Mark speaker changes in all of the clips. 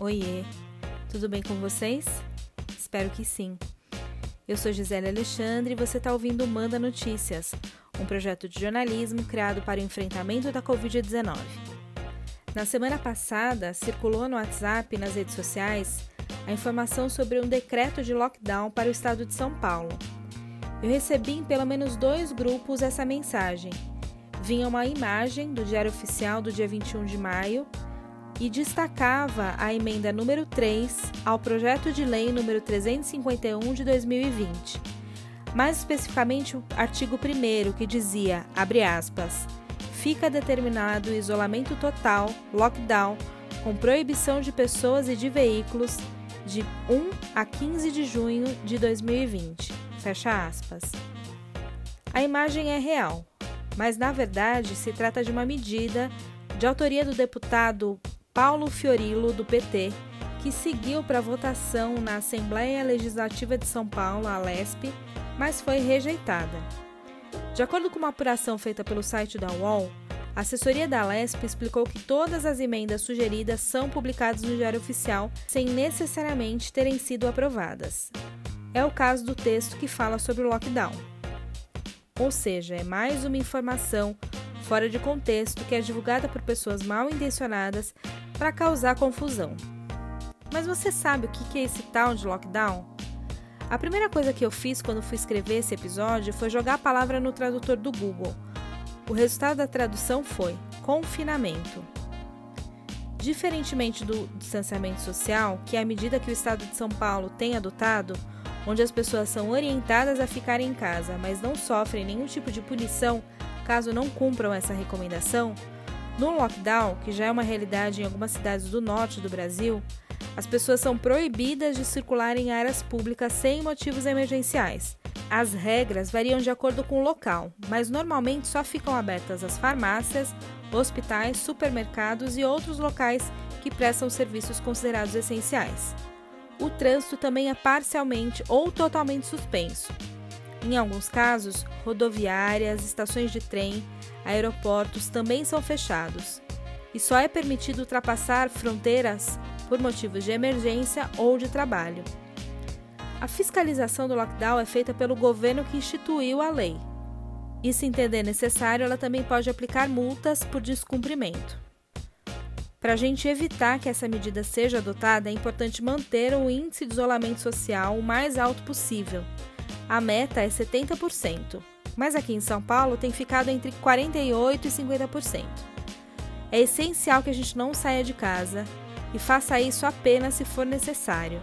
Speaker 1: Oiê, tudo bem com vocês? Espero que sim. Eu sou Gisele Alexandre e você está ouvindo Manda Notícias, um projeto de jornalismo criado para o enfrentamento da Covid-19. Na semana passada, circulou no WhatsApp e nas redes sociais a informação sobre um decreto de lockdown para o estado de São Paulo. Eu recebi em pelo menos dois grupos essa mensagem. Vinha uma imagem do Diário Oficial do dia 21 de maio e destacava a emenda número 3 ao projeto de lei número 351 de 2020. Mais especificamente o artigo 1 que dizia, abre aspas, fica determinado isolamento total, lockdown, com proibição de pessoas e de veículos de 1 a 15 de junho de 2020. Fecha aspas. A imagem é real, mas na verdade se trata de uma medida de autoria do deputado Paulo Fiorillo, do PT, que seguiu para votação na Assembleia Legislativa de São Paulo, a LESP, mas foi rejeitada. De acordo com uma apuração feita pelo site da UOL, a assessoria da LESP explicou que todas as emendas sugeridas são publicadas no Diário Oficial sem necessariamente terem sido aprovadas. É o caso do texto que fala sobre o lockdown. Ou seja, é mais uma informação fora de contexto que é divulgada por pessoas mal intencionadas para causar confusão. Mas você sabe o que é esse tal de lockdown? A primeira coisa que eu fiz quando fui escrever esse episódio foi jogar a palavra no tradutor do Google. O resultado da tradução foi confinamento. Diferentemente do distanciamento social, que é a medida que o estado de São Paulo tem adotado, onde as pessoas são orientadas a ficarem em casa, mas não sofrem nenhum tipo de punição caso não cumpram essa recomendação, no lockdown, que já é uma realidade em algumas cidades do norte do Brasil, as pessoas são proibidas de circular em áreas públicas sem motivos emergenciais. As regras variam de acordo com o local, mas normalmente só ficam abertas as farmácias, hospitais, supermercados e outros locais que prestam serviços considerados essenciais. O trânsito também é parcialmente ou totalmente suspenso. Em alguns casos, rodoviárias, estações de trem, aeroportos também são fechados e só é permitido ultrapassar fronteiras por motivos de emergência ou de trabalho. A fiscalização do lockdown é feita pelo governo que instituiu a lei. E, se entender necessário, ela também pode aplicar multas por descumprimento. Para a gente evitar que essa medida seja adotada, é importante manter o índice de isolamento social o mais alto possível. A meta é 70% mas aqui em São Paulo tem ficado entre 48% e 50%. É essencial que a gente não saia de casa e faça isso apenas se for necessário.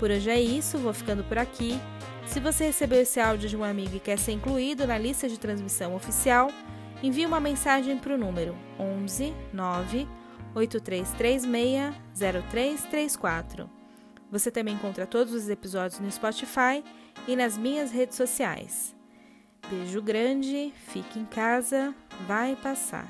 Speaker 1: Por hoje é isso, vou ficando por aqui. Se você recebeu esse áudio de um amigo e quer ser incluído na lista de transmissão oficial, envie uma mensagem para o número 11 9 8336 0334. Você também encontra todos os episódios no Spotify e nas minhas redes sociais. Beijo grande, fique em casa, vai passar.